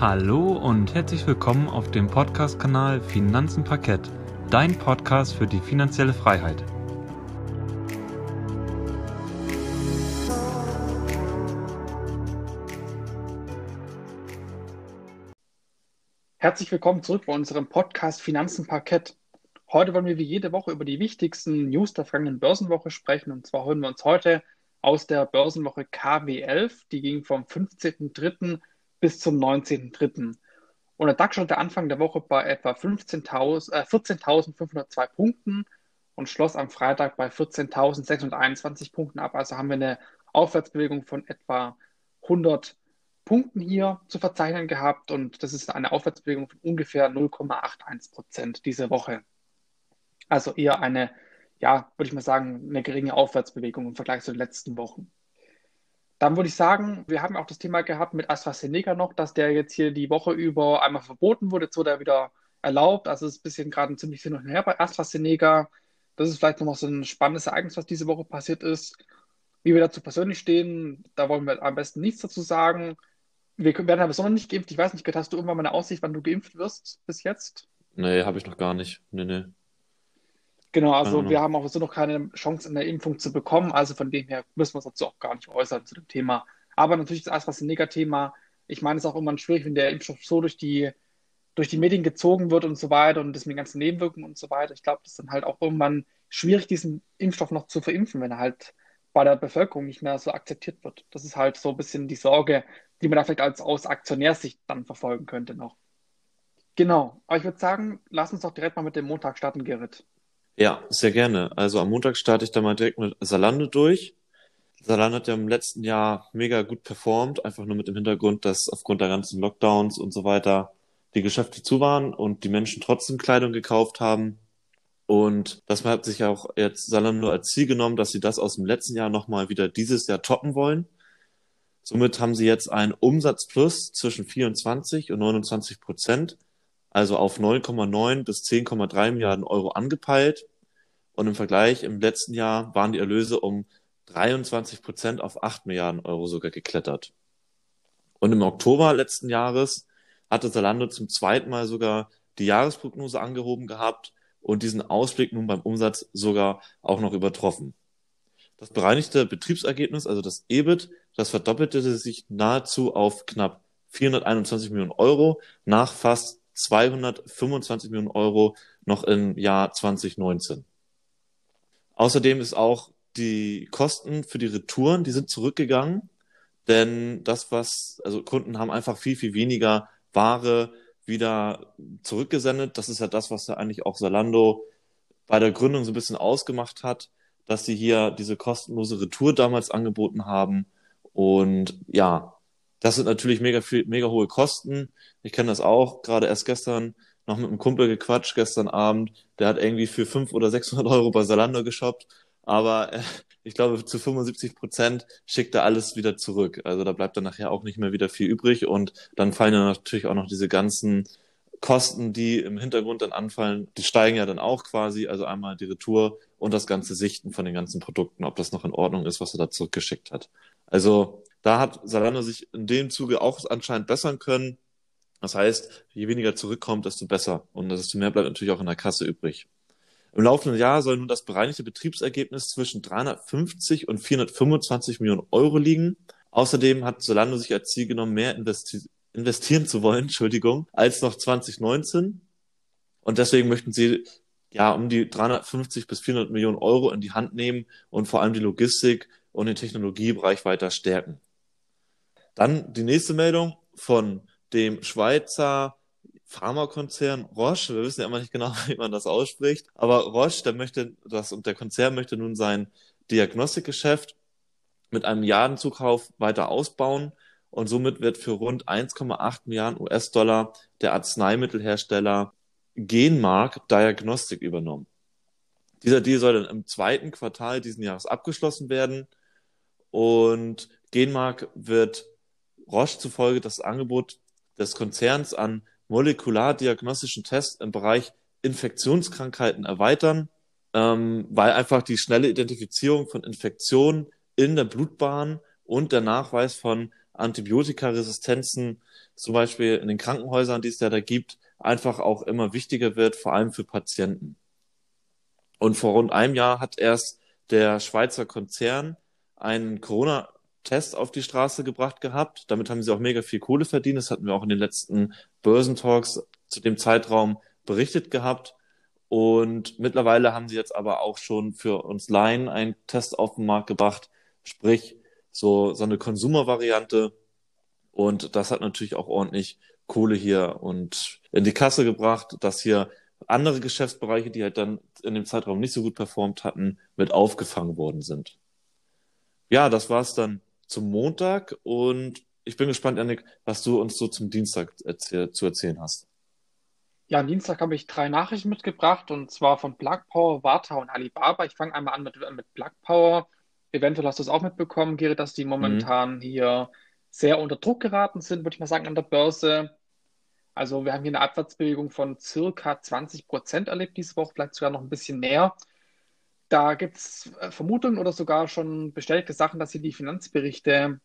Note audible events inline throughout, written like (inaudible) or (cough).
Hallo und herzlich willkommen auf dem Podcast-Kanal Finanzen Parkett, dein Podcast für die finanzielle Freiheit. Herzlich willkommen zurück bei unserem Podcast Finanzen Parkett. Heute wollen wir wie jede Woche über die wichtigsten News der vergangenen Börsenwoche sprechen. Und zwar holen wir uns heute aus der Börsenwoche KW11. Die ging vom 15.03. bis zum 19.03. Und der DAX stand der Anfang der Woche bei etwa 15.000 äh, 14.502 Punkten und schloss am Freitag bei 14.621 Punkten ab. Also haben wir eine Aufwärtsbewegung von etwa 100 Punkten hier zu verzeichnen gehabt und das ist eine Aufwärtsbewegung von ungefähr 0,81 Prozent diese Woche. Also eher eine, ja, würde ich mal sagen, eine geringe Aufwärtsbewegung im Vergleich zu den letzten Wochen. Dann würde ich sagen, wir haben auch das Thema gehabt mit AstraZeneca noch, dass der jetzt hier die Woche über einmal verboten wurde, jetzt wurde er wieder erlaubt. Also es ist ein bisschen gerade ein ziemlich hin und her bei AstraZeneca. Das ist vielleicht noch so ein spannendes Ereignis, was diese Woche passiert ist. Wie wir dazu persönlich stehen, da wollen wir am besten nichts dazu sagen. Wir werden aber noch nicht geimpft. Ich weiß nicht, hast du irgendwann mal eine Aussicht, wann du geimpft wirst bis jetzt? Nee, habe ich noch gar nicht. Nee, nee. Genau, also wir haben auch so noch keine Chance, eine Impfung zu bekommen. Also von dem her müssen wir uns dazu auch gar nicht äußern zu dem Thema. Aber natürlich das AstraZeneca-Thema. Ich meine, es ist auch immer schwierig, wenn der Impfstoff so durch die, durch die Medien gezogen wird und so weiter und das mit den ganzen Nebenwirkungen und so weiter. Ich glaube, das ist dann halt auch irgendwann schwierig, diesen Impfstoff noch zu verimpfen, wenn er halt bei der Bevölkerung nicht mehr so akzeptiert wird. Das ist halt so ein bisschen die Sorge, die man da vielleicht als aus Aktionärsicht dann verfolgen könnte noch. Genau, aber ich würde sagen, lass uns doch direkt mal mit dem Montag starten, Gerrit. Ja, sehr gerne. Also am Montag starte ich da mal direkt mit Salando durch. Salando hat ja im letzten Jahr mega gut performt, einfach nur mit dem Hintergrund, dass aufgrund der ganzen Lockdowns und so weiter die Geschäfte zu waren und die Menschen trotzdem Kleidung gekauft haben. Und das hat sich auch jetzt Salando als Ziel genommen, dass sie das aus dem letzten Jahr nochmal wieder dieses Jahr toppen wollen. Somit haben sie jetzt einen Umsatzplus zwischen 24 und 29 Prozent also auf 9,9 bis 10,3 Milliarden Euro angepeilt. Und im Vergleich im letzten Jahr waren die Erlöse um 23 Prozent auf 8 Milliarden Euro sogar geklettert. Und im Oktober letzten Jahres hatte Zalando zum zweiten Mal sogar die Jahresprognose angehoben gehabt und diesen Ausblick nun beim Umsatz sogar auch noch übertroffen. Das bereinigte Betriebsergebnis, also das EBIT, das verdoppelte sich nahezu auf knapp 421 Millionen Euro nach fast 225 Millionen Euro noch im Jahr 2019. Außerdem ist auch die Kosten für die Retouren, die sind zurückgegangen, denn das, was, also Kunden haben einfach viel, viel weniger Ware wieder zurückgesendet. Das ist ja das, was ja eigentlich auch Salando bei der Gründung so ein bisschen ausgemacht hat, dass sie hier diese kostenlose Retour damals angeboten haben. Und ja, das sind natürlich mega viel, mega hohe Kosten. Ich kenne das auch, gerade erst gestern noch mit einem Kumpel gequatscht, gestern Abend. Der hat irgendwie für 500 oder 600 Euro bei Salando geshoppt. Aber äh, ich glaube, zu 75 Prozent schickt er alles wieder zurück. Also da bleibt dann nachher auch nicht mehr wieder viel übrig. Und dann fallen ja natürlich auch noch diese ganzen Kosten, die im Hintergrund dann anfallen, die steigen ja dann auch quasi. Also einmal die Retour und das ganze Sichten von den ganzen Produkten, ob das noch in Ordnung ist, was er da zurückgeschickt hat. Also da hat Salando sich in dem Zuge auch anscheinend bessern können. Das heißt, je weniger zurückkommt, desto besser. Und desto mehr bleibt natürlich auch in der Kasse übrig. Im laufenden Jahr soll nun das bereinigte Betriebsergebnis zwischen 350 und 425 Millionen Euro liegen. Außerdem hat Solando sich als Ziel genommen, mehr investi investieren zu wollen, (laughs) Entschuldigung, als noch 2019. Und deswegen möchten sie ja um die 350 bis 400 Millionen Euro in die Hand nehmen und vor allem die Logistik und den Technologiebereich weiter stärken. Dann die nächste Meldung von dem Schweizer Pharmakonzern Roche. Wir wissen ja immer nicht genau, (laughs) wie man das ausspricht. Aber Roche, der möchte das und der Konzern möchte nun sein Diagnostikgeschäft mit einem Milliardenzukauf weiter ausbauen. Und somit wird für rund 1,8 Milliarden US-Dollar der Arzneimittelhersteller Genmark Diagnostik übernommen. Dieser Deal soll dann im zweiten Quartal diesen Jahres abgeschlossen werden. Und Genmark wird Roche zufolge das Angebot des Konzerns an molekulardiagnostischen Tests im Bereich Infektionskrankheiten erweitern, ähm, weil einfach die schnelle Identifizierung von Infektionen in der Blutbahn und der Nachweis von Antibiotikaresistenzen, zum Beispiel in den Krankenhäusern, die es ja da gibt, einfach auch immer wichtiger wird, vor allem für Patienten. Und vor rund einem Jahr hat erst der Schweizer Konzern einen Corona-Test auf die Straße gebracht gehabt. Damit haben sie auch mega viel Kohle verdient. Das hatten wir auch in den letzten Börsentalks zu dem Zeitraum berichtet gehabt. Und mittlerweile haben sie jetzt aber auch schon für uns Laien einen Test auf den Markt gebracht, sprich so, so eine Konsumervariante. Und das hat natürlich auch ordentlich Kohle hier und in die Kasse gebracht, dass hier andere Geschäftsbereiche, die halt dann in dem Zeitraum nicht so gut performt hatten, mit aufgefangen worden sind. Ja, das war's dann zum Montag und ich bin gespannt, Janik, was du uns so zum Dienstag erzähl zu erzählen hast. Ja, am Dienstag habe ich drei Nachrichten mitgebracht und zwar von Plug Power, Warta und Alibaba. Ich fange einmal an mit, mit Plug Power. Eventuell hast du es auch mitbekommen, Gerrit, dass die mhm. momentan mhm. hier sehr unter Druck geraten sind, würde ich mal sagen, an der Börse. Also wir haben hier eine Abwärtsbewegung von circa 20 Prozent erlebt diese Woche, vielleicht sogar noch ein bisschen mehr. Da gibt es äh, Vermutungen oder sogar schon bestätigte Sachen, dass hier die Finanzberichte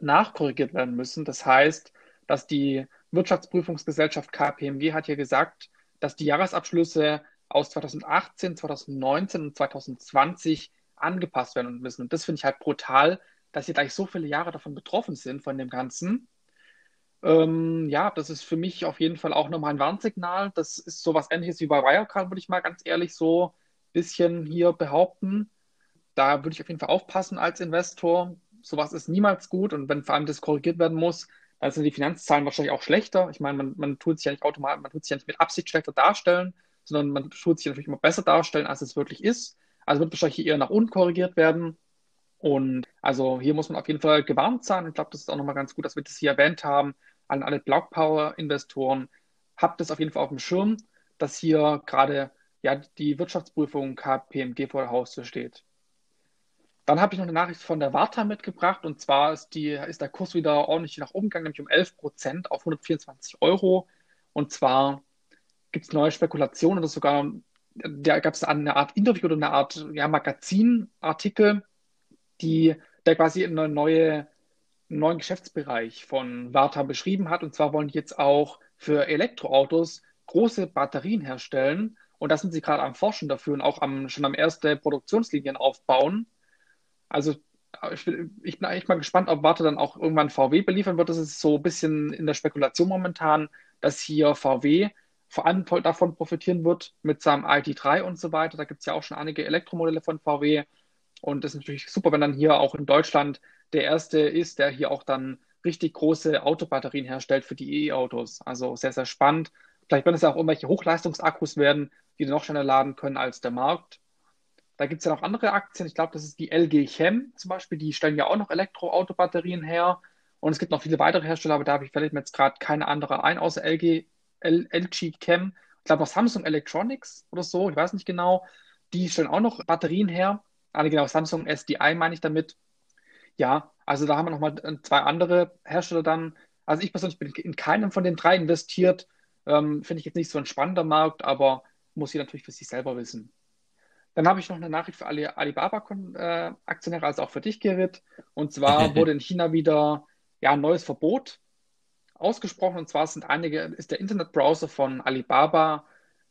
nachkorrigiert werden müssen. Das heißt, dass die Wirtschaftsprüfungsgesellschaft KPMG hat hier gesagt, dass die Jahresabschlüsse aus 2018, 2019 und 2020 angepasst werden müssen. Und das finde ich halt brutal, dass hier gleich so viele Jahre davon betroffen sind, von dem Ganzen. Ähm, ja, das ist für mich auf jeden Fall auch nochmal ein Warnsignal. Das ist sowas ähnliches wie bei Wirecard, würde ich mal ganz ehrlich so bisschen hier behaupten. Da würde ich auf jeden Fall aufpassen als Investor. Sowas ist niemals gut und wenn vor allem das korrigiert werden muss, dann sind die Finanzzahlen wahrscheinlich auch schlechter. Ich meine, man, man tut sich ja nicht automatisch, man tut sich ja nicht mit Absicht schlechter darstellen, sondern man tut sich natürlich immer besser darstellen, als es wirklich ist. Also wird wahrscheinlich eher nach unten korrigiert werden. Und also hier muss man auf jeden Fall gewarnt sein. Ich glaube, das ist auch nochmal ganz gut, dass wir das hier erwähnt haben. An alle Block Power Investoren, habt es auf jeden Fall auf dem Schirm, dass hier gerade ja, die Wirtschaftsprüfung KPMG vor der Haustür steht. Dann habe ich noch eine Nachricht von der Warta mitgebracht und zwar ist, die, ist der Kurs wieder ordentlich nach oben gegangen, nämlich um 11 Prozent auf 124 Euro. Und zwar gibt es neue Spekulationen oder sogar, da gab es eine Art Interview oder eine Art ja, Magazinartikel, die, der quasi eine neue, einen neuen Geschäftsbereich von Warta beschrieben hat. Und zwar wollen die jetzt auch für Elektroautos große Batterien herstellen. Und da sind sie gerade am Forschen dafür und auch am, schon am ersten Produktionslinien aufbauen. Also ich bin, ich bin echt mal gespannt, ob Warte dann auch irgendwann VW beliefern wird. Das ist so ein bisschen in der Spekulation momentan, dass hier VW vor allem davon profitieren wird mit seinem ID3 und so weiter. Da gibt es ja auch schon einige Elektromodelle von VW. Und das ist natürlich super, wenn dann hier auch in Deutschland der erste ist, der hier auch dann richtig große Autobatterien herstellt für die E-Autos. Also sehr, sehr spannend. Vielleicht werden es ja auch irgendwelche Hochleistungsakkus werden, die noch schneller laden können als der Markt. Da gibt es ja noch andere Aktien. Ich glaube, das ist die LG Chem zum Beispiel. Die stellen ja auch noch Elektroautobatterien her. Und es gibt noch viele weitere Hersteller, aber da habe ich vielleicht jetzt gerade keine andere ein, außer LG, L, LG Chem. Ich glaube noch Samsung Electronics oder so, ich weiß nicht genau. Die stellen auch noch Batterien her. Ah, genau, Samsung SDI meine ich damit. Ja, also da haben wir nochmal äh, zwei andere Hersteller dann. Also ich persönlich bin in keinem von den drei investiert. Ähm, Finde ich jetzt nicht so ein spannender Markt, aber muss ich natürlich für sich selber wissen. Dann habe ich noch eine Nachricht für alle Alibaba-Aktionäre, also auch für dich, Gerrit. Und zwar (laughs) wurde in China wieder ja, ein neues Verbot ausgesprochen. Und zwar sind einige, ist der Internetbrowser von Alibaba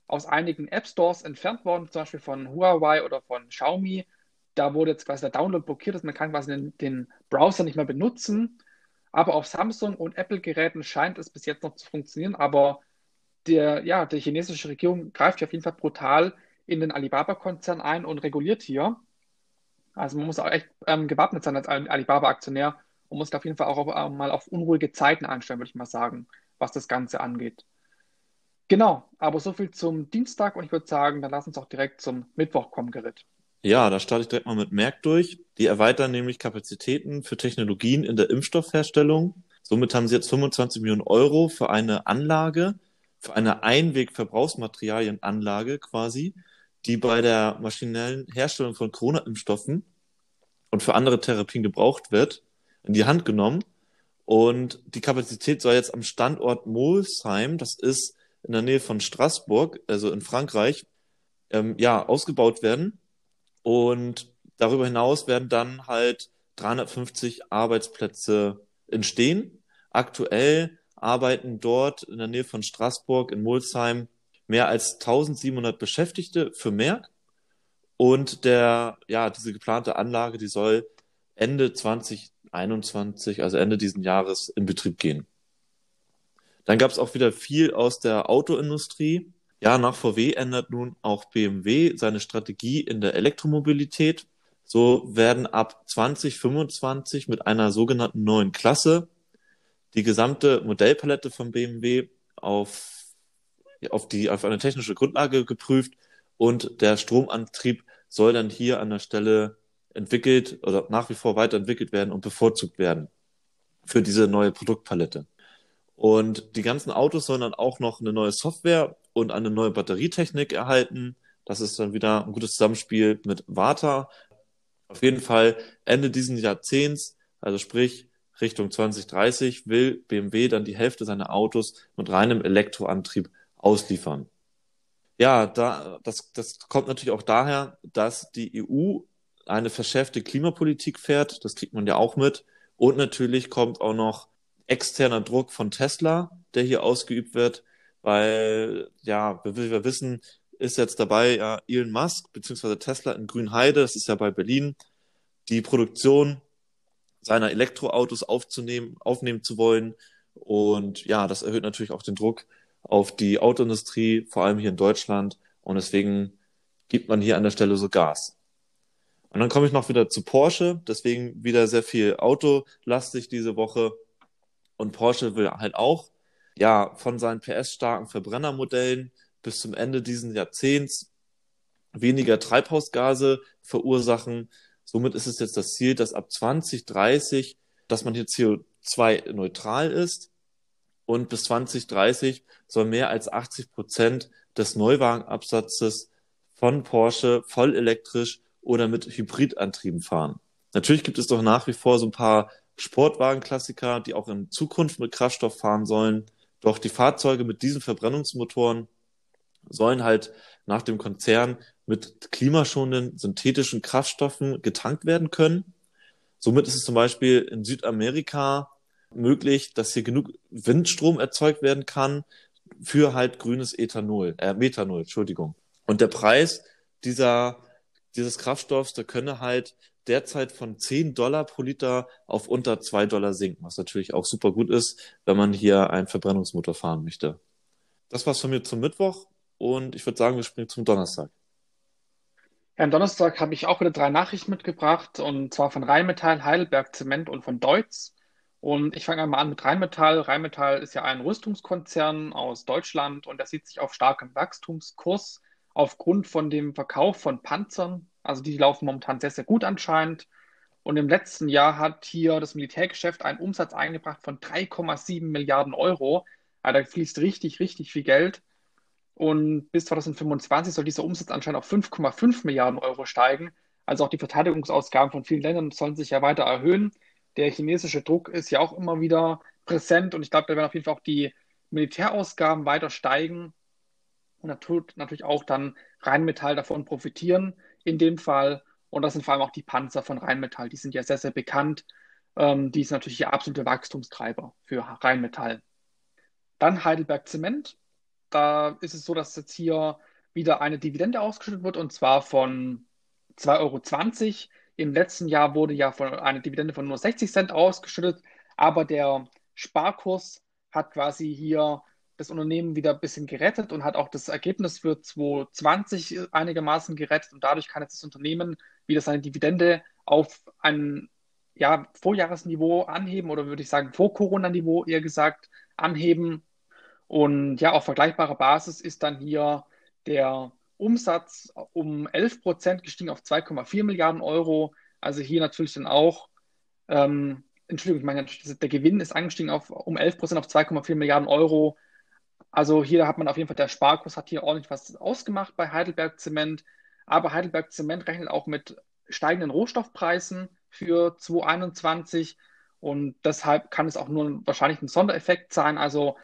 aus einigen App Stores entfernt worden, zum Beispiel von Huawei oder von Xiaomi. Da wurde jetzt quasi der Download blockiert, dass man kann quasi den, den Browser nicht mehr benutzen. Aber auf Samsung und Apple-Geräten scheint es bis jetzt noch zu funktionieren. Aber der, ja, die chinesische Regierung greift hier auf jeden Fall brutal in den Alibaba-Konzern ein und reguliert hier. Also man muss auch echt ähm, gewappnet sein als Alibaba-Aktionär und muss auf jeden Fall auch auf, äh, mal auf unruhige Zeiten einstellen, würde ich mal sagen, was das Ganze angeht. Genau, aber so viel zum Dienstag und ich würde sagen, dann lass uns auch direkt zum Mittwoch kommen, Gerrit. Ja, da starte ich direkt mal mit Merck durch. Die erweitern nämlich Kapazitäten für Technologien in der Impfstoffherstellung. Somit haben sie jetzt 25 Millionen Euro für eine Anlage, für eine Einwegverbrauchsmaterialienanlage quasi, die bei der maschinellen Herstellung von Corona-Impfstoffen und für andere Therapien gebraucht wird, in die Hand genommen. Und die Kapazität soll jetzt am Standort Molsheim, das ist in der Nähe von Straßburg, also in Frankreich, ähm, ja, ausgebaut werden. Und darüber hinaus werden dann halt 350 Arbeitsplätze entstehen. Aktuell arbeiten dort in der Nähe von Straßburg in Molsheim mehr als 1700 Beschäftigte für Merck. Und der, ja, diese geplante Anlage, die soll Ende 2021, also Ende diesen Jahres, in Betrieb gehen. Dann gab es auch wieder viel aus der Autoindustrie. Ja, nach VW ändert nun auch BMW seine Strategie in der Elektromobilität. So werden ab 2025 mit einer sogenannten neuen Klasse die gesamte Modellpalette von BMW auf, auf, die, auf eine technische Grundlage geprüft und der Stromantrieb soll dann hier an der Stelle entwickelt oder nach wie vor weiterentwickelt werden und bevorzugt werden für diese neue Produktpalette. Und die ganzen Autos sollen dann auch noch eine neue Software und eine neue Batterietechnik erhalten. Das ist dann wieder ein gutes Zusammenspiel mit Warta. Auf jeden Fall Ende diesen Jahrzehnts, also sprich Richtung 2030 will BMW dann die Hälfte seiner Autos mit reinem Elektroantrieb ausliefern. Ja, da, das, das kommt natürlich auch daher, dass die EU eine verschärfte Klimapolitik fährt. Das kriegt man ja auch mit. Und natürlich kommt auch noch externer Druck von Tesla, der hier ausgeübt wird, weil, ja, wir, wir wissen, ist jetzt dabei ja, Elon Musk beziehungsweise Tesla in Grünheide, das ist ja bei Berlin, die Produktion seiner Elektroautos aufzunehmen, aufnehmen zu wollen. Und ja, das erhöht natürlich auch den Druck auf die Autoindustrie, vor allem hier in Deutschland. Und deswegen gibt man hier an der Stelle so Gas. Und dann komme ich noch wieder zu Porsche, deswegen wieder sehr viel autolastig diese Woche. Und Porsche will halt auch, ja, von seinen PS-starken Verbrennermodellen bis zum Ende dieses Jahrzehnts weniger Treibhausgase verursachen, Somit ist es jetzt das Ziel, dass ab 2030, dass man hier CO2-neutral ist und bis 2030 soll mehr als 80 Prozent des Neuwagenabsatzes von Porsche voll elektrisch oder mit Hybridantrieben fahren. Natürlich gibt es doch nach wie vor so ein paar Sportwagenklassiker, die auch in Zukunft mit Kraftstoff fahren sollen. Doch die Fahrzeuge mit diesen Verbrennungsmotoren sollen halt nach dem Konzern mit klimaschonenden synthetischen Kraftstoffen getankt werden können. Somit ist es zum Beispiel in Südamerika möglich, dass hier genug Windstrom erzeugt werden kann für halt grünes Ethanol, äh, Methanol, Entschuldigung. Und der Preis dieser, dieses Kraftstoffs, der könne halt derzeit von 10 Dollar pro Liter auf unter 2 Dollar sinken, was natürlich auch super gut ist, wenn man hier einen Verbrennungsmotor fahren möchte. Das war's von mir zum Mittwoch und ich würde sagen, wir springen zum Donnerstag. Ja, am Donnerstag habe ich auch wieder drei Nachrichten mitgebracht und zwar von Rheinmetall, Heidelberg Zement und von Deutz. Und ich fange einmal an mit Rheinmetall. Rheinmetall ist ja ein Rüstungskonzern aus Deutschland und der sieht sich auf starkem Wachstumskurs aufgrund von dem Verkauf von Panzern. Also die laufen momentan sehr, sehr gut anscheinend. Und im letzten Jahr hat hier das Militärgeschäft einen Umsatz eingebracht von 3,7 Milliarden Euro. Also da fließt richtig, richtig viel Geld. Und bis 2025 soll dieser Umsatz anscheinend auf 5,5 Milliarden Euro steigen. Also auch die Verteidigungsausgaben von vielen Ländern sollen sich ja weiter erhöhen. Der chinesische Druck ist ja auch immer wieder präsent und ich glaube, da werden auf jeden Fall auch die Militärausgaben weiter steigen. Und natürlich auch dann Rheinmetall davon profitieren in dem Fall. Und das sind vor allem auch die Panzer von Rheinmetall. Die sind ja sehr, sehr bekannt. Ähm, die ist natürlich der absolute Wachstumstreiber für Rheinmetall. Dann Heidelberg Zement da ist es so, dass jetzt hier wieder eine Dividende ausgeschüttet wird und zwar von 2,20 Euro. Im letzten Jahr wurde ja von, eine Dividende von nur 60 Cent ausgeschüttet, aber der Sparkurs hat quasi hier das Unternehmen wieder ein bisschen gerettet und hat auch das Ergebnis für 2020 einigermaßen gerettet und dadurch kann jetzt das Unternehmen wieder seine Dividende auf ein ja, Vorjahresniveau anheben oder würde ich sagen vor Corona-Niveau eher gesagt anheben und ja, auf vergleichbarer Basis ist dann hier der Umsatz um 11 Prozent gestiegen auf 2,4 Milliarden Euro. Also hier natürlich dann auch, ähm, Entschuldigung, ich meine, der Gewinn ist angestiegen auf, um 11 Prozent auf 2,4 Milliarden Euro. Also hier hat man auf jeden Fall, der Sparkurs hat hier ordentlich was ausgemacht bei Heidelberg Zement. Aber Heidelberg Zement rechnet auch mit steigenden Rohstoffpreisen für 2021. Und deshalb kann es auch nur wahrscheinlich ein Sondereffekt sein. Also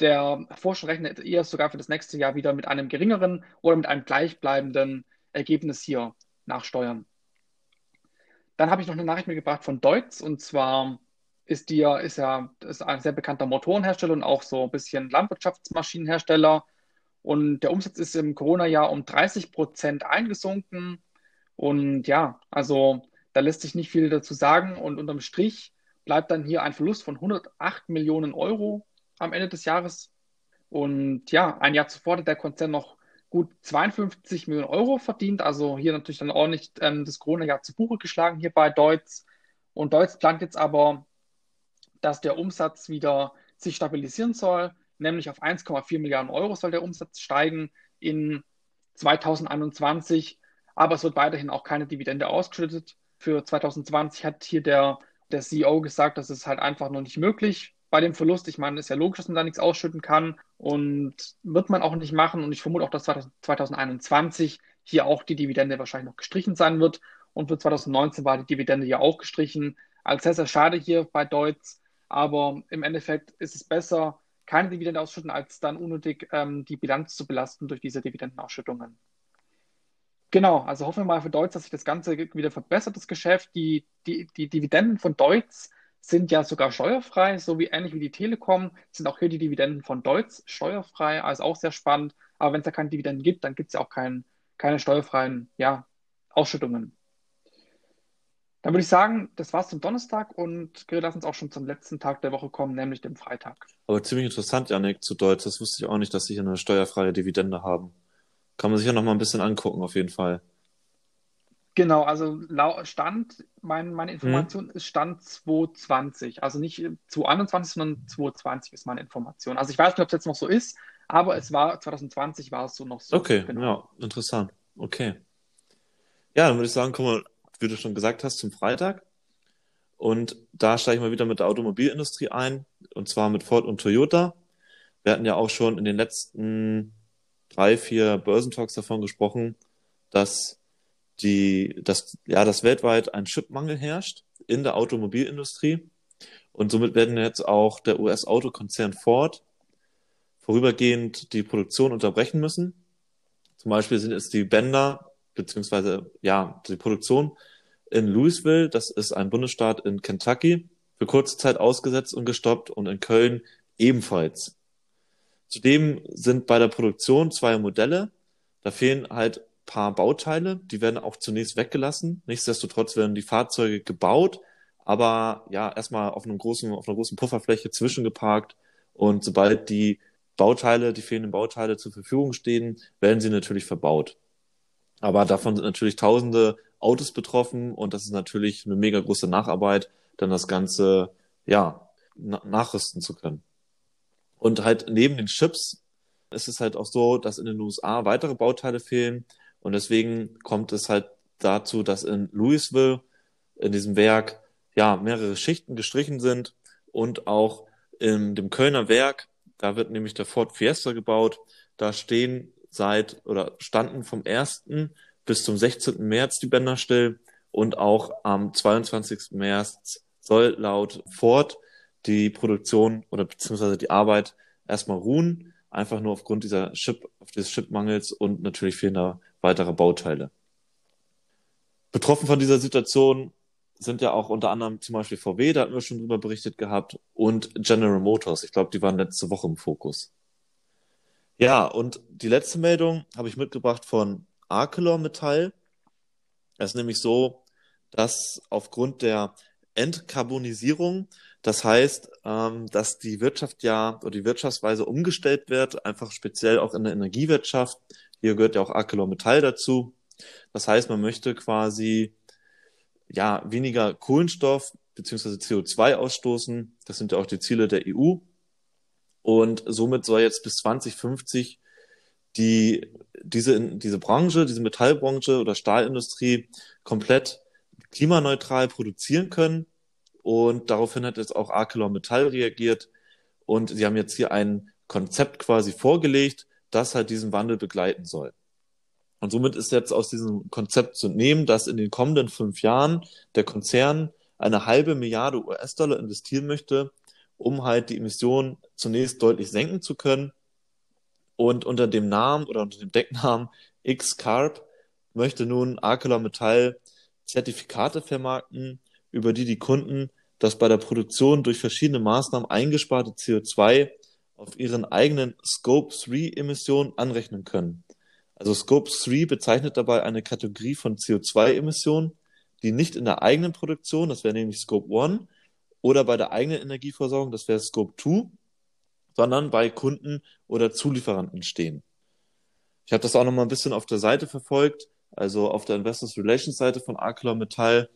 der Forscher rechnet eher sogar für das nächste Jahr wieder mit einem geringeren oder mit einem gleichbleibenden Ergebnis hier nachsteuern. Dann habe ich noch eine Nachricht mitgebracht von Deutz und zwar ist, die, ist ja ist ein sehr bekannter Motorenhersteller und auch so ein bisschen Landwirtschaftsmaschinenhersteller. Und der Umsatz ist im Corona-Jahr um 30 Prozent eingesunken. Und ja, also da lässt sich nicht viel dazu sagen. Und unterm Strich bleibt dann hier ein Verlust von 108 Millionen Euro am Ende des Jahres. Und ja, ein Jahr zuvor hat der Konzern noch gut 52 Millionen Euro verdient. Also hier natürlich dann ordentlich ähm, das Corona-Jahr zu Buche geschlagen hier bei Deutz. Und Deutz plant jetzt aber, dass der Umsatz wieder sich stabilisieren soll, nämlich auf 1,4 Milliarden Euro soll der Umsatz steigen in 2021 aber es wird weiterhin auch keine Dividende ausgeschüttet. Für 2020 hat hier der, der CEO gesagt, das ist halt einfach noch nicht möglich bei dem Verlust. Ich meine, ist ja logisch, dass man da nichts ausschütten kann und wird man auch nicht machen. Und ich vermute auch, dass 2021 hier auch die Dividende wahrscheinlich noch gestrichen sein wird. Und für 2019 war die Dividende ja auch gestrichen. Als sehr, sehr schade hier bei Deutz. Aber im Endeffekt ist es besser, keine Dividende ausschütten, als dann unnötig ähm, die Bilanz zu belasten durch diese Dividendenausschüttungen. Genau, also hoffen wir mal für Deutsch, dass sich das Ganze wieder verbessert, das Geschäft. Die, die, die Dividenden von Deutz sind ja sogar steuerfrei, so wie ähnlich wie die Telekom, sind auch hier die Dividenden von Deutz steuerfrei, also auch sehr spannend. Aber wenn es da keine Dividenden gibt, dann gibt es ja auch kein, keine steuerfreien ja, Ausschüttungen. Dann würde ich sagen, das war's zum Donnerstag und lass uns auch schon zum letzten Tag der Woche kommen, nämlich dem Freitag. Aber ziemlich interessant, Janik, zu Deutsch. Das wusste ich auch nicht, dass sie hier eine steuerfreie Dividende haben. Kann man sich ja noch mal ein bisschen angucken, auf jeden Fall. Genau, also Stand, mein, meine Information mhm. ist Stand 2020. Also nicht 2021, sondern 2020 ist meine Information. Also ich weiß nicht, ob es jetzt noch so ist, aber es war 2020 war es so noch so. Okay, genau. ja, interessant. Okay. Ja, dann würde ich sagen, kommen wir, wie du schon gesagt hast, zum Freitag. Und da steige ich mal wieder mit der Automobilindustrie ein, und zwar mit Ford und Toyota. Wir hatten ja auch schon in den letzten drei, vier Börsentalks davon gesprochen, dass die, dass, ja, dass weltweit ein Chipmangel herrscht in der Automobilindustrie. Und somit werden jetzt auch der US-Autokonzern Ford vorübergehend die Produktion unterbrechen müssen. Zum Beispiel sind es die Bänder, beziehungsweise, ja, die Produktion in Louisville, das ist ein Bundesstaat in Kentucky, für kurze Zeit ausgesetzt und gestoppt und in Köln ebenfalls. Zudem sind bei der Produktion zwei Modelle. Da fehlen halt paar Bauteile, die werden auch zunächst weggelassen. Nichtsdestotrotz werden die Fahrzeuge gebaut, aber ja, erstmal auf einem großen, auf einer großen Pufferfläche zwischengeparkt. Und sobald die Bauteile, die fehlenden Bauteile zur Verfügung stehen, werden sie natürlich verbaut. Aber davon sind natürlich tausende Autos betroffen und das ist natürlich eine mega große Nacharbeit, dann das Ganze, ja, nachrüsten zu können. Und halt neben den Chips ist es halt auch so, dass in den USA weitere Bauteile fehlen. Und deswegen kommt es halt dazu, dass in Louisville, in diesem Werk, ja, mehrere Schichten gestrichen sind und auch in dem Kölner Werk, da wird nämlich der Ford Fiesta gebaut. Da stehen seit oder standen vom 1. bis zum 16. März die Bänder still und auch am 22. März soll laut Ford die Produktion oder beziehungsweise die Arbeit erstmal ruhen, einfach nur aufgrund dieser Chip, des Chipmangels und natürlich fehlender weiterer Bauteile. Betroffen von dieser Situation sind ja auch unter anderem zum Beispiel VW, da hatten wir schon drüber berichtet gehabt, und General Motors. Ich glaube, die waren letzte Woche im Fokus. Ja, und die letzte Meldung habe ich mitgebracht von Arcelor Metall. Es ist nämlich so, dass aufgrund der Entkarbonisierung das heißt, ähm, dass die Wirtschaft ja oder die Wirtschaftsweise umgestellt wird, einfach speziell auch in der Energiewirtschaft. Hier gehört ja auch ArcelorMittal dazu. Das heißt, man möchte quasi ja weniger Kohlenstoff beziehungsweise CO2 ausstoßen. Das sind ja auch die Ziele der EU. Und somit soll jetzt bis 2050 die, diese, diese Branche, diese Metallbranche oder Stahlindustrie komplett klimaneutral produzieren können und daraufhin hat jetzt auch ArcelorMittal reagiert. Und sie haben jetzt hier ein Konzept quasi vorgelegt, das halt diesen Wandel begleiten soll. Und somit ist jetzt aus diesem Konzept zu nehmen, dass in den kommenden fünf Jahren der Konzern eine halbe Milliarde US-Dollar investieren möchte, um halt die Emissionen zunächst deutlich senken zu können. Und unter dem Namen oder unter dem Decknamen X-Carb möchte nun ArcelorMittal Zertifikate vermarkten, über die die Kunden das bei der Produktion durch verschiedene Maßnahmen eingesparte CO2 auf ihren eigenen Scope 3 Emissionen anrechnen können. Also Scope 3 bezeichnet dabei eine Kategorie von CO2-Emissionen, die nicht in der eigenen Produktion, das wäre nämlich Scope 1, oder bei der eigenen Energieversorgung, das wäre Scope 2, sondern bei Kunden oder Zulieferanten stehen. Ich habe das auch nochmal ein bisschen auf der Seite verfolgt, also auf der Investors Relations Seite von ArcelorMittal,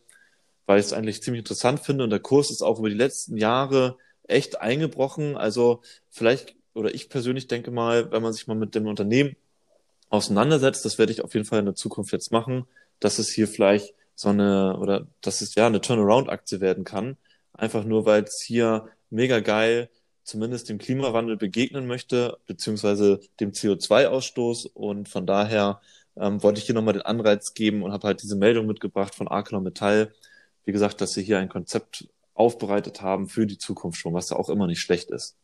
weil ich es eigentlich ziemlich interessant finde und der Kurs ist auch über die letzten Jahre echt eingebrochen. Also vielleicht, oder ich persönlich denke mal, wenn man sich mal mit dem Unternehmen auseinandersetzt, das werde ich auf jeden Fall in der Zukunft jetzt machen, dass es hier vielleicht so eine, oder dass es ja eine Turnaround-Aktie werden kann. Einfach nur, weil es hier mega geil zumindest dem Klimawandel begegnen möchte, beziehungsweise dem CO2-Ausstoß. Und von daher ähm, wollte ich hier nochmal den Anreiz geben und habe halt diese Meldung mitgebracht von ArcelorMittal. Wie gesagt, dass sie hier ein Konzept aufbereitet haben für die Zukunft schon, was ja auch immer nicht schlecht ist.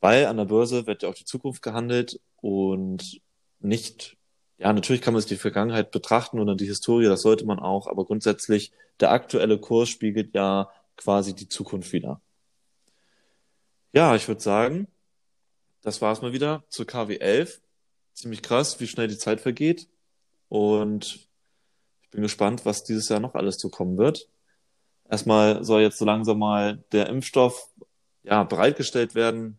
Weil an der Börse wird ja auch die Zukunft gehandelt und nicht, ja, natürlich kann man sich die Vergangenheit betrachten oder die Historie, das sollte man auch, aber grundsätzlich der aktuelle Kurs spiegelt ja quasi die Zukunft wieder. Ja, ich würde sagen, das war es mal wieder zur KW11. Ziemlich krass, wie schnell die Zeit vergeht. Und ich bin gespannt, was dieses Jahr noch alles zukommen wird. Erstmal soll jetzt so langsam mal der Impfstoff ja, bereitgestellt werden,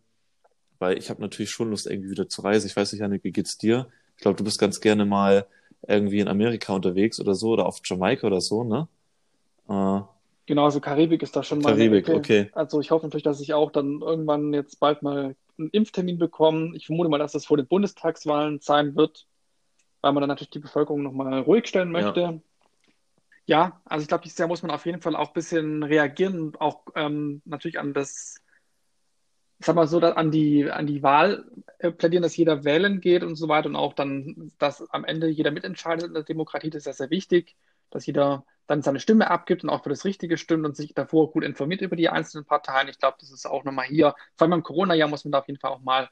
weil ich habe natürlich schon Lust, irgendwie wieder zu reisen. Ich weiß nicht, Janik, wie geht's dir? Ich glaube, du bist ganz gerne mal irgendwie in Amerika unterwegs oder so oder auf Jamaika oder so, ne? Äh, Genau, also Karibik ist da schon mal. Karibik, okay. Also ich hoffe natürlich, dass ich auch dann irgendwann jetzt bald mal einen Impftermin bekomme. Ich vermute mal, dass das vor den Bundestagswahlen sein wird, weil man dann natürlich die Bevölkerung nochmal ruhig stellen möchte. Ja, ja also ich glaube, dieses Jahr muss man auf jeden Fall auch ein bisschen reagieren und auch ähm, natürlich an das, ich sag mal so, an die, an die Wahl äh, plädieren, dass jeder wählen geht und so weiter und auch dann, dass am Ende jeder mitentscheidet in der Demokratie, das ist ja sehr wichtig, dass jeder dann seine Stimme abgibt und auch für das Richtige stimmt und sich davor gut informiert über die einzelnen Parteien. Ich glaube, das ist auch nochmal hier, vor allem im Corona-Jahr muss man da auf jeden Fall auch mal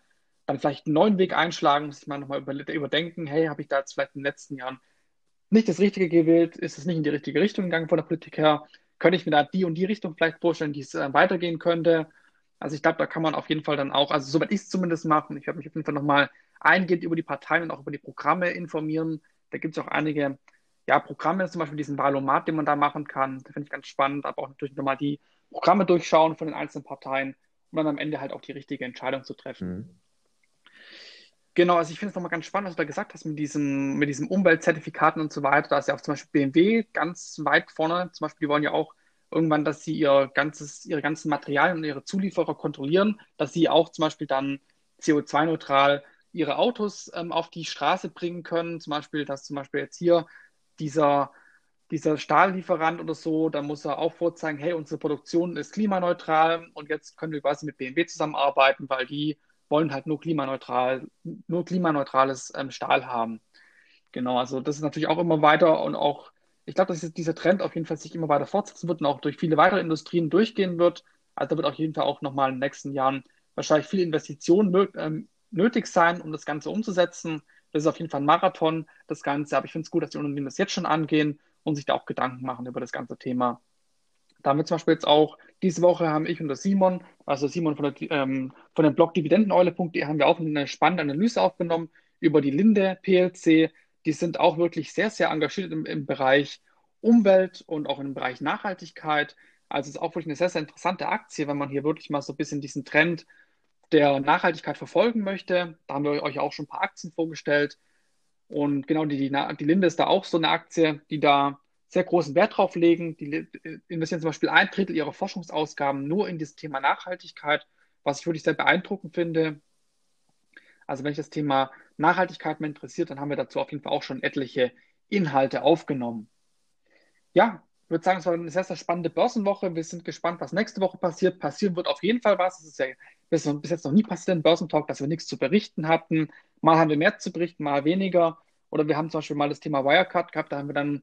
dann vielleicht einen neuen Weg einschlagen, sich mal nochmal über, überdenken, hey, habe ich da jetzt vielleicht in den letzten Jahren nicht das Richtige gewählt? Ist es nicht in die richtige Richtung gegangen von der Politik her? Könnte ich mir da die und die Richtung vielleicht vorstellen, die es äh, weitergehen könnte? Also ich glaube, da kann man auf jeden Fall dann auch, also soweit ich es zumindest mache, ich werde mich auf jeden Fall nochmal eingehend über die Parteien und auch über die Programme informieren. Da gibt es auch einige ja, Programme, zum Beispiel diesen Wahlomat, den man da machen kann. Das finde ich ganz spannend, aber auch natürlich nochmal die Programme durchschauen von den einzelnen Parteien, um dann am Ende halt auch die richtige Entscheidung zu treffen. Mhm. Genau, also ich finde es nochmal ganz spannend, was du da gesagt hast mit diesem, mit diesem Umweltzertifikaten und so weiter. Da ist ja auch zum Beispiel BMW ganz weit vorne. Zum Beispiel, die wollen ja auch irgendwann, dass sie ihr ganzes, ihre ganzen Materialien und ihre Zulieferer kontrollieren, dass sie auch zum Beispiel dann CO2-neutral ihre Autos ähm, auf die Straße bringen können. Zum Beispiel, dass zum Beispiel jetzt hier dieser, dieser Stahllieferant oder so, da muss er auch vorzeigen, hey, unsere Produktion ist klimaneutral und jetzt können wir quasi mit BMW zusammenarbeiten, weil die wollen halt nur klimaneutral, nur klimaneutrales ähm, Stahl haben. Genau, also das ist natürlich auch immer weiter und auch, ich glaube, dass dieser Trend auf jeden Fall sich immer weiter fortsetzen wird und auch durch viele weitere Industrien durchgehen wird. Also da wird auf jeden Fall auch nochmal in den nächsten Jahren wahrscheinlich viel Investitionen ähm, nötig sein, um das Ganze umzusetzen. Das ist auf jeden Fall ein Marathon, das Ganze. Aber ich finde es gut, dass die Unternehmen das jetzt schon angehen und sich da auch Gedanken machen über das ganze Thema. Da haben wir zum Beispiel jetzt auch, diese Woche haben ich und der Simon, also Simon von, der, ähm, von dem Blog Dividendeneule.de, haben wir auch eine spannende Analyse aufgenommen über die Linde PLC. Die sind auch wirklich sehr, sehr engagiert im, im Bereich Umwelt und auch im Bereich Nachhaltigkeit. Also es ist auch wirklich eine sehr, sehr interessante Aktie, wenn man hier wirklich mal so ein bisschen diesen Trend der Nachhaltigkeit verfolgen möchte. Da haben wir euch auch schon ein paar Aktien vorgestellt. Und genau die, die, die Linde ist da auch so eine Aktie, die da sehr großen Wert drauf legen. Die investieren zum Beispiel ein Drittel ihrer Forschungsausgaben nur in das Thema Nachhaltigkeit, was ich wirklich sehr beeindruckend finde. Also wenn euch das Thema Nachhaltigkeit mehr interessiert, dann haben wir dazu auf jeden Fall auch schon etliche Inhalte aufgenommen. Ja, ich würde sagen, es war eine sehr, sehr spannende Börsenwoche. Wir sind gespannt, was nächste Woche passiert. Passieren wird auf jeden Fall was. Es ist ja bis, bis jetzt noch nie passiert im Börsentalk, dass wir nichts zu berichten hatten. Mal haben wir mehr zu berichten, mal weniger. Oder wir haben zum Beispiel mal das Thema Wirecard gehabt, da haben wir dann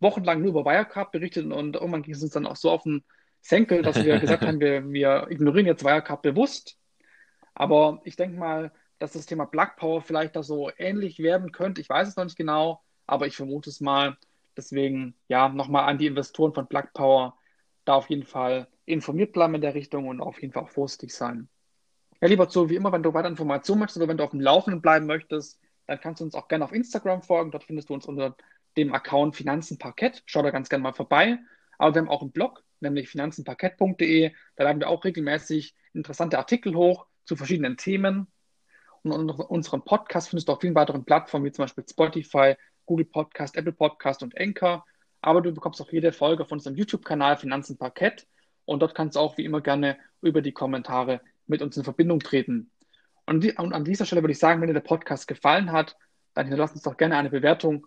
wochenlang nur über Wirecard berichtet und irgendwann ging es uns dann auch so auf den Senkel, dass wir gesagt (laughs) haben, wir, wir ignorieren jetzt Wirecard bewusst. Aber ich denke mal, dass das Thema Plug Power vielleicht da so ähnlich werden könnte. Ich weiß es noch nicht genau, aber ich vermute es mal. Deswegen, ja, nochmal an die Investoren von Plug Power da auf jeden Fall informiert bleiben in der Richtung und auf jeden Fall auch vorsichtig sein. Ja, lieber zu, wie immer, wenn du weitere Informationen möchtest oder wenn du auf dem Laufenden bleiben möchtest, dann kannst du uns auch gerne auf Instagram folgen. Dort findest du uns unter dem Account Finanzenparkett. Schau da ganz gerne mal vorbei. Aber wir haben auch einen Blog, nämlich finanzenparkett.de. Da laden wir auch regelmäßig interessante Artikel hoch zu verschiedenen Themen. Und unseren Podcast findest du auf vielen weiteren Plattformen, wie zum Beispiel Spotify, Google Podcast, Apple Podcast und Anchor. Aber du bekommst auch jede Folge von unserem YouTube-Kanal Finanzenparkett. Und dort kannst du auch wie immer gerne über die Kommentare mit uns in Verbindung treten. Und, an dieser Stelle würde ich sagen, wenn dir der Podcast gefallen hat, dann hinterlass uns doch gerne eine Bewertung